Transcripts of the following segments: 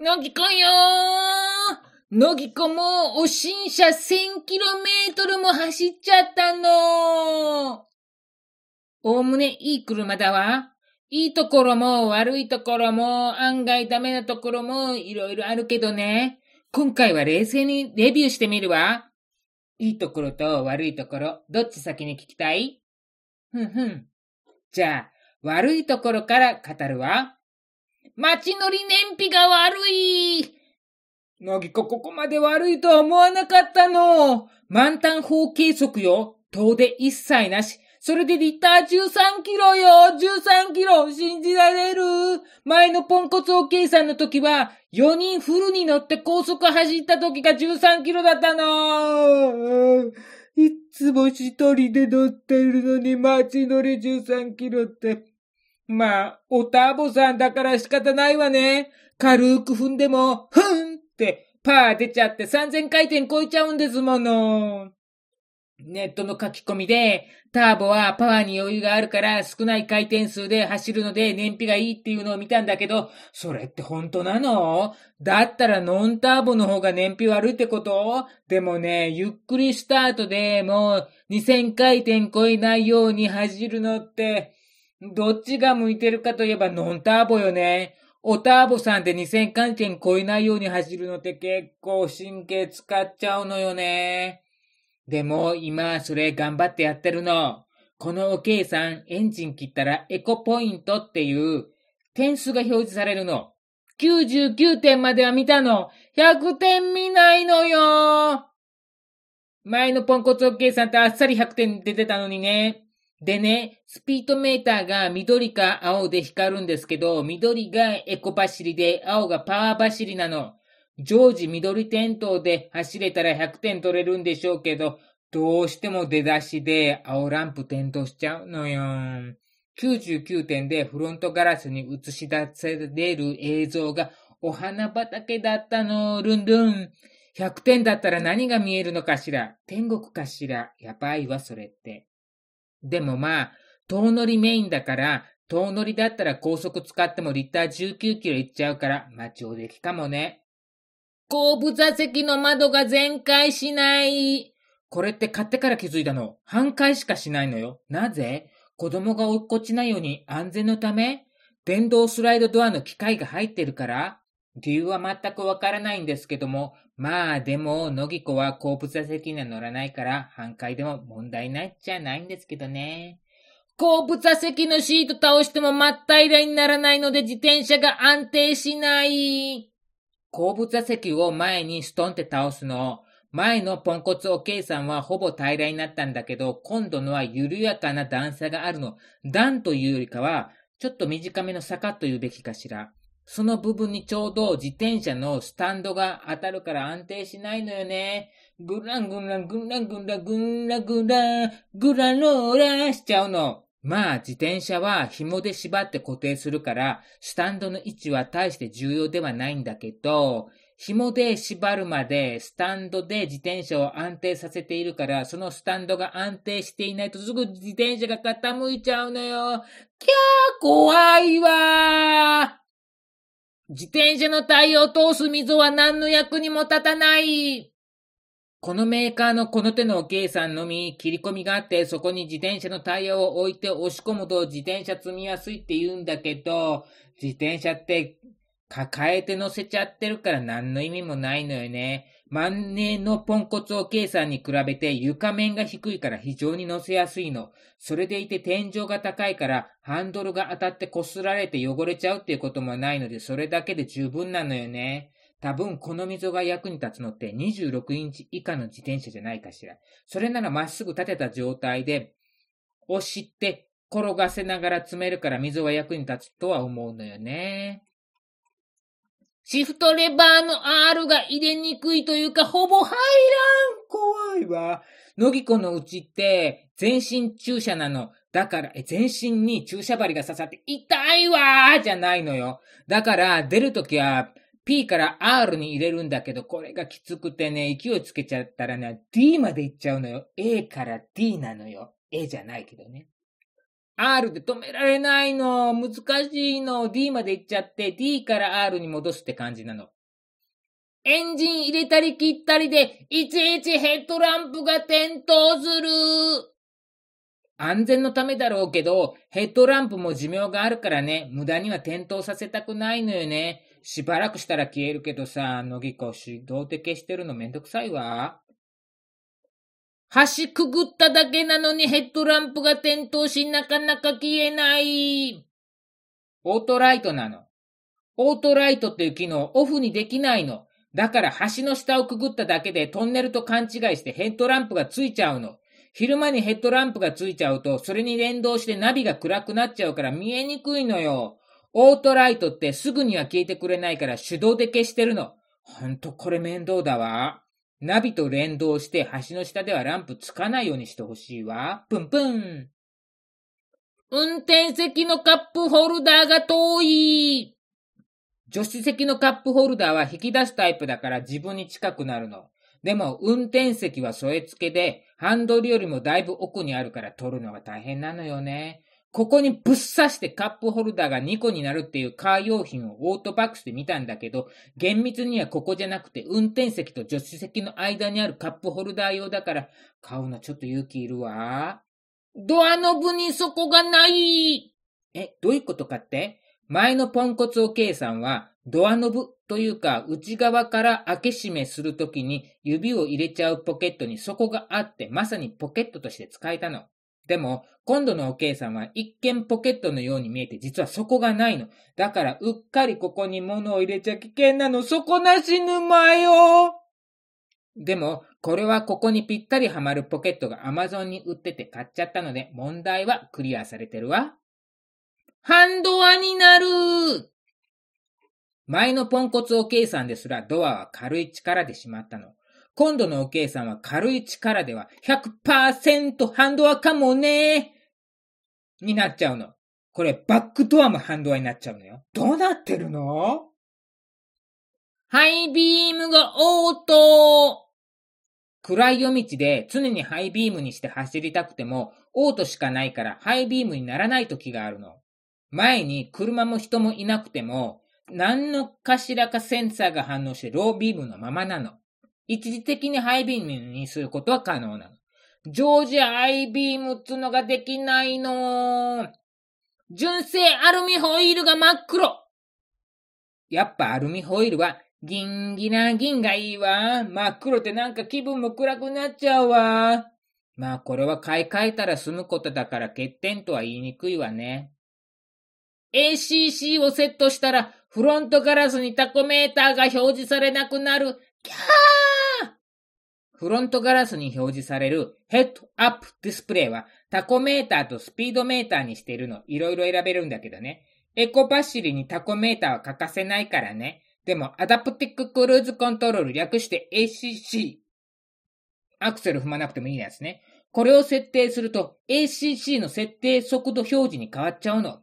のぎこよーのぎこも、お新車 1000km も走っちゃったのおおむねいい車だわ。いいところも悪いところも案外ダメなところもいろいろあるけどね。今回は冷静にレビューしてみるわ。いいところと悪いところ、どっち先に聞きたい？ふんふん。じゃあ、悪いところから語るわ。街乗り燃費が悪い。なぎこここまで悪いとは思わなかったの。満タン法計測よ。遠出一切なし。それでリッター13キロよ !13 キロ信じられる前のポンコツお計算の時は、4人フルに乗って高速走った時が13キロだったのいつも一人で乗ってるのに街乗り13キロって。まあ、おターボさんだから仕方ないわね。軽く踏んでも、ふんってパー出ちゃって3000回転超えちゃうんですもの。ネットの書き込みで、ターボはパワーに余裕があるから少ない回転数で走るので燃費がいいっていうのを見たんだけど、それって本当なの？だったらノンターボの方が燃費悪いってこと？でもね、ゆっくりスタートでもう2000回転超えないように走るのって、どっちが向いてるかといえばノンターボよね。おターボさんで2000回転超えないように走るのって結構神経使っちゃうのよね。でも今それ頑張ってやってるの。このお計算エンジン切ったらエコポイントっていう点数が表示されるの。99点までは見たの。100点見ないのよ。前のポンコツお計算ってあっさり100点出てたのにね。でね、スピードメーターが緑か青で光るんですけど、緑がエコ走りで青がパワー走りなの。常時緑点灯で走れたら100点取れるんでしょうけど、どうしても出だしで青ランプ点灯しちゃうのよ。99点でフロントガラスに映し出せれる映像がお花畑だったの、ルンルン。100点だったら何が見えるのかしら天国かしらやばいわ、それって。でもまあ、遠乗りメインだから、遠乗りだったら高速使ってもリッター19キロいっちゃうから、まあ上出来かもね。後部座席の窓が全開しない。これって買ってから気づいたの。半壊しかしないのよ。なぜ？子供が落っこちないように安全のため？電動スライドドアの機械が入ってるから理由は全くわからないんですけども、まあでも、のぎこは後部座席には乗らないから、半壊でも問題ないっちゃないんですけどね。後部座席のシート倒しても真っ平らにならないので自転車が安定しない。後部座席を前にストンって倒すの。前のポンコツおけいさんはほぼ平らになったんだけど、今度のは緩やかな段差があるの。段というよりかは、ちょっと短めの坂というべきかしら。その部分にちょうど自転車のスタンドが当たるから安定しないのよね。ぐらんぐらんぐらんぐらんぐらんぐらんぐらのーらしちゃうの。まあ、自転車は紐で縛って固定するから、スタンドの位置は大して重要ではないんだけど、紐で縛るまでスタンドで自転車を安定させているから、そのスタンドが安定していないとすぐ自転車が傾いちゃうのよ。キャー怖いわー自転車のタイヤを通す溝は何の役にも立たない。このメーカーのこの手のお計算のみ、切り込みがあって、そこに自転車のタイヤを置いて押し込むと自転車積みやすいって言うんだけど、自転車って抱えて乗せちゃってるから何の意味もないのよね。万年のポンコツお計算に比べて床面が低いから非常に乗せやすいの。それでいて天井が高いからハンドルが当たって擦られて汚れちゃうっていうこともないのでそれだけで十分なのよね。多分この溝が役に立つのって26インチ以下の自転車じゃないかしら。それならまっすぐ立てた状態で、押して転がせながら詰めるから溝が役に立つとは思うのよね。シフトレバーの R が入れにくいというか、ほぼ入らん。怖いわ。のぎこのうちって、全身注射なの。だから、え全身に注射針が刺さって、痛いわーじゃないのよ。だから、出るときは、P から R に入れるんだけど、これがきつくてね、勢いつけちゃったらね、D まで行っちゃうのよ。A から D なのよ。A じゃないけどね。R で止められないの。難しいの。D まで行っちゃって D から R に戻すって感じなの。エンジン入れたり切ったりで、いちいちヘッドランプが点灯する。安全のためだろうけど、ヘッドランプも寿命があるからね、無駄には点灯させたくないのよね。しばらくしたら消えるけどさ、乃木子手動で消してるのめんどくさいわ。橋くぐっただけなのにヘッドランプが点灯しなかなか消えない。オートライトなの。オートライトっていう機能オフにできないの。だから橋の下をくぐっただけでトンネルと勘違いしてヘッドランプがついちゃうの。昼間にヘッドランプがついちゃうと、それに連動してナビが暗くなっちゃうから見えにくいのよ。オートライトってすぐには消えてくれないから手動で消してるの。ほんとこれ面倒だわ。ナビと連動して橋の下ではランプつかないようにしてほしいわ。プンプン。運転席のカップホルダーが遠い。助手席のカップホルダーは引き出すタイプだから自分に近くなるの。でも運転席は添え付けでハンドルよりもだいぶ奥にあるから取るのが大変なのよね。ここにぶっ刺してカップホルダーが2個になるっていうカー用品をオートバックスで見たんだけど、厳密にはここじゃなくて運転席と助手席の間にあるカップホルダー用だから買うのちょっと勇気いるわ。ドアノブにそこがないえ、どういうことかって？前のポンコツおけいさんはドアノブというか内側から開け閉めするときに指を入れちゃうポケットに底があってまさにポケットとして使えたの。でも、今度のおけいさんは一見ポケットのように見えて実は底がないの。だからうっかりここに物を入れちゃ危険なの。底なし沼よでも、これはここにぴったりはまるポケットが Amazon に売ってて買っちゃったので問題はクリアされてるわ。ハンドアになる前のポンコツおけいさんですらドアは軽い力でしまったの。今度のおけいさんは軽い力では100%ハンドアかもねになっちゃうの。これバックドアもハンドアになっちゃうのよ。どうなってるの？ハイビームがオート暗い夜道で常にハイビームにして走りたくても、オートしかないからハイビームにならない時があるの。前に車も人もいなくても、何のかしらかセンサーが反応してロービームのままなの。一時的にハイビームにすることは可能なの。常時ハイビームっつのができないの。純正アルミホイールが真っ黒。やっぱアルミホイールはギンギラギンがいいわ。真っ黒ってなんか気分も暗くなっちゃうわ。まあこれは買い替えたら済むことだから欠点とは言いにくいわね。ACC をセットしたらフロントガラスにタコメーターが表示されなくなる。キャーフロントガラスに表示されるヘッドアップディスプレイはタコメーターとスピードメーターにしてるのいろいろ選べるんだけどね。エコパッシリにタコメーターは欠かせないからね。でもアダプティブクルーズコントロール略して ACC。アクセル踏まなくてもいいやつね。これを設定すると ACC の設定速度表示に変わっちゃうの。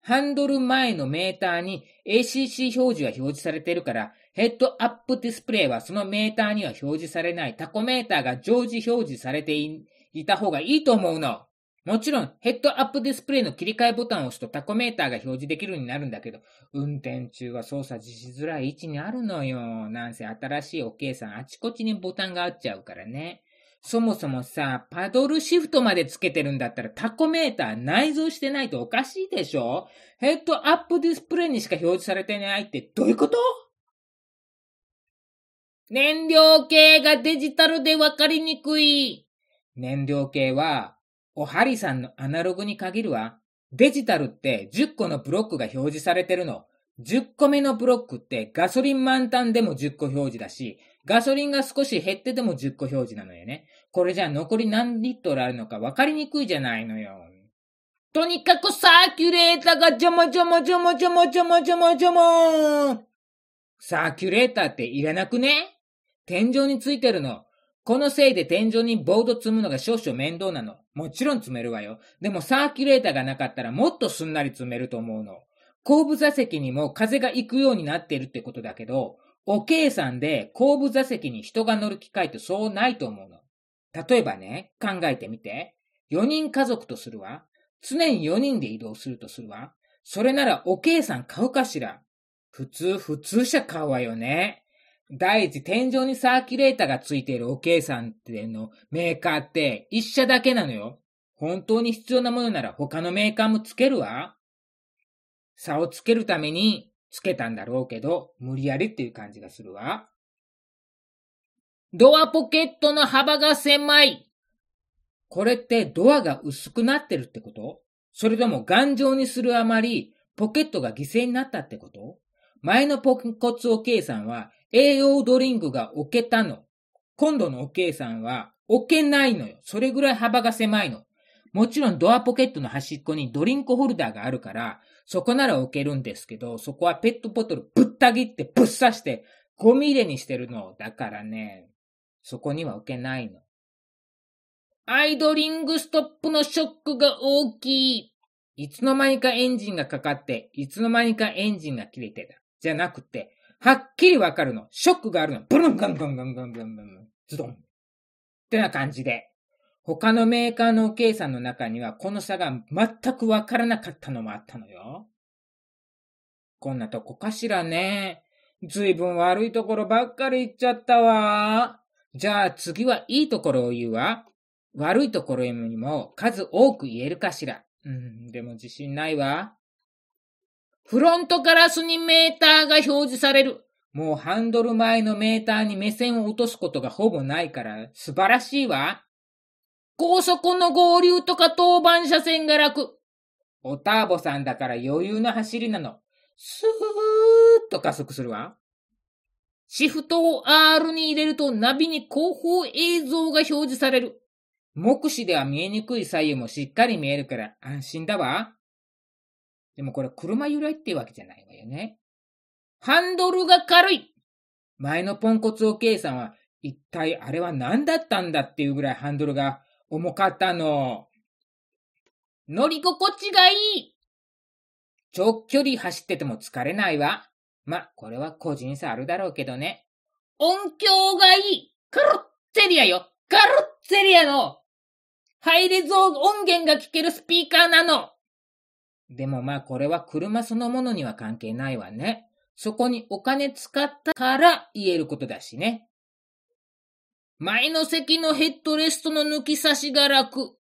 ハンドル前のメーターに ACC 表示が表示されてるから、ヘッドアップディスプレイはそのメーターには表示されないタコメーターが常時表示されていた方がいいと思うの。もちろん、ヘッドアップディスプレイの切り替えボタンを押すとタコメーターが表示できるようになるんだけど、運転中は操作しづらい位置にあるのよ。なんせ新しいおけいさんあちこちにボタンがあっちゃうからね。そもそもさ、パドルシフトまでつけてるんだったらタコメーター内蔵してないとおかしいでしょヘッドアップディスプレイにしか表示されてないってどういうこと？燃料計がデジタルでわかりにくい。燃料計は、おはりさんのアナログに限るわ。デジタルって10個のブロックが表示されてるの。10個目のブロックってガソリン満タンでも10個表示だし、ガソリンが少し減ってても10個表示なのよね。これじゃ残り何リットルあるのか分かりにくいじゃないのよ。とにかくサーキュレーターが邪魔邪魔邪魔邪魔邪魔邪魔邪魔サーキュレーターっていらなくね？天井についてるの。このせいで天井にボード積むのが少々面倒なの。もちろん積めるわよ。でもサーキュレーターがなかったらもっとすんなり積めると思うの。後部座席にも風が行くようになってるってことだけど、お計算で後部座席に人が乗る機会ってそうないと思うの。例えばね、考えてみて。4人家族とするわ。常に4人で移動するとするわ。それならおけいさん買うかしら普通、普通車買うわよね。第一、天井にサーキュレーターがついているおけいさんってのメーカーって一社だけなのよ。本当に必要なものなら他のメーカーもつけるわ。差をつけるためにつけたんだろうけど、無理やりっていう感じがするわ。ドアポケットの幅が狭い。これってドアが薄くなってるってこと？それとも頑丈にするあまりポケットが犠牲になったってこと？前のポンコツおけいさんは栄養ドリンクが置けたの。今度のおけいさんは置けないのよ。それぐらい幅が狭いの。もちろんドアポケットの端っこにドリンクホルダーがあるから、そこなら置けるんですけど、そこはペットボトルぶった切ってぶっ刺してゴミ入れにしてるの。だからね、そこには置けないの。アイドリングストップのショックが大きい。いつの間にかエンジンがかかって、いつの間にかエンジンが切れてた。じゃなくて、はっきりわかるの。ショックがあるの。ブルンガンガンガンガンガンガンズドン。ってな感じで。他のメーカーの計算の中にはこの差が全くわからなかったのもあったのよ。こんなとこかしらね。ずいぶん悪いところばっかり言っちゃったわ。じゃあ次はいいところを言うわ。悪いところにも数多く言えるかしら。うん、でも自信ないわ。フロントガラスにメーターが表示される。もうハンドル前のメーターに目線を落とすことがほぼないから素晴らしいわ。高速の合流とか当番車線が楽。おターボさんだから余裕の走りなの。スーッと加速するわ。シフトを R に入れるとナビに後方映像が表示される。目視では見えにくい左右もしっかり見えるから安心だわ。でもこれ車由来ってわけじゃないわよね。ハンドルが軽い前のポンコツお計さんは一体あれは何だったんだっていうぐらいハンドルが重かったの。乗り心地がいい長距離走ってても疲れないわ。ま、これは個人差あるだろうけどね。音響がいいカルッツェリアよカルッツェリアのハイレゾー音源が聞けるスピーカーなのでもまあこれは車そのものには関係ないわね。そこにお金使ったから言えることだしね。前の席のヘッドレストの抜き差しが楽。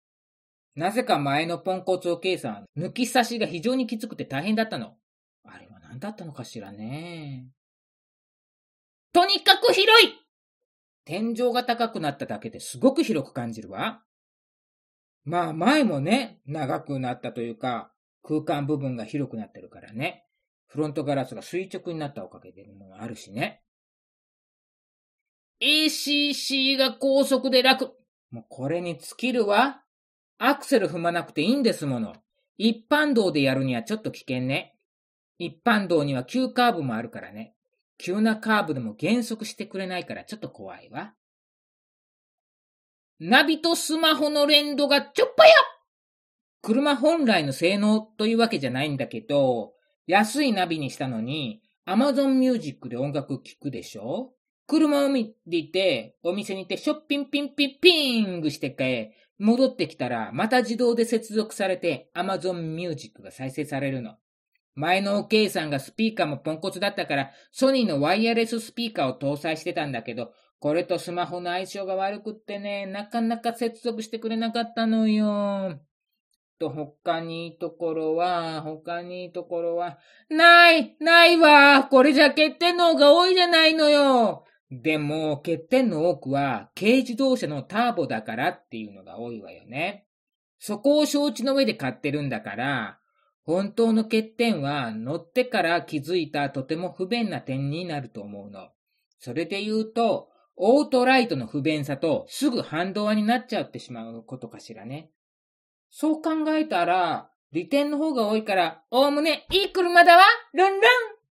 なぜか前のポンコツお計算、抜き差しが非常にきつくて大変だったの。あれは何だったのかしらね。とにかく広い天井が高くなっただけですごく広く感じるわ。まあ前もね、長くなったというか、空間部分が広くなってるからね。フロントガラスが垂直になったおかげでもあるしね。ACC が高速で楽。もうこれに尽きるわ。アクセル踏まなくていいんですもの。一般道でやるにはちょっと危険ね。一般道には急カーブもあるからね。急なカーブでも減速してくれないからちょっと怖いわ。ナビとスマホの連動がちょっぱや車本来の性能というわけじゃないんだけど、安いナビにしたのに、Amazon Music で音楽聴くでしょ？車を見てて、お店に行ってショッピンピンピンピングしてて、戻ってきたら、また自動で接続されて Amazon Music が再生されるの。前の OK さんがスピーカーもポンコツだったから、ソニーのワイヤレススピーカーを搭載してたんだけど、これとスマホの相性が悪くってね、なかなか接続してくれなかったのよ。と、他にいいところは、他にいいところは、ないないわこれじゃ欠点の方が多いじゃないのよでも、欠点の多くは、軽自動車のターボだからっていうのが多いわよね。そこを承知の上で買ってるんだから、本当の欠点は乗ってから気づいたとても不便な点になると思うの。それで言うと、オートライトの不便さとすぐ反動になっちゃってしまうことかしらね。そう考えたら、利点の方が多いから、おおむねいい車だわ。ルンルン。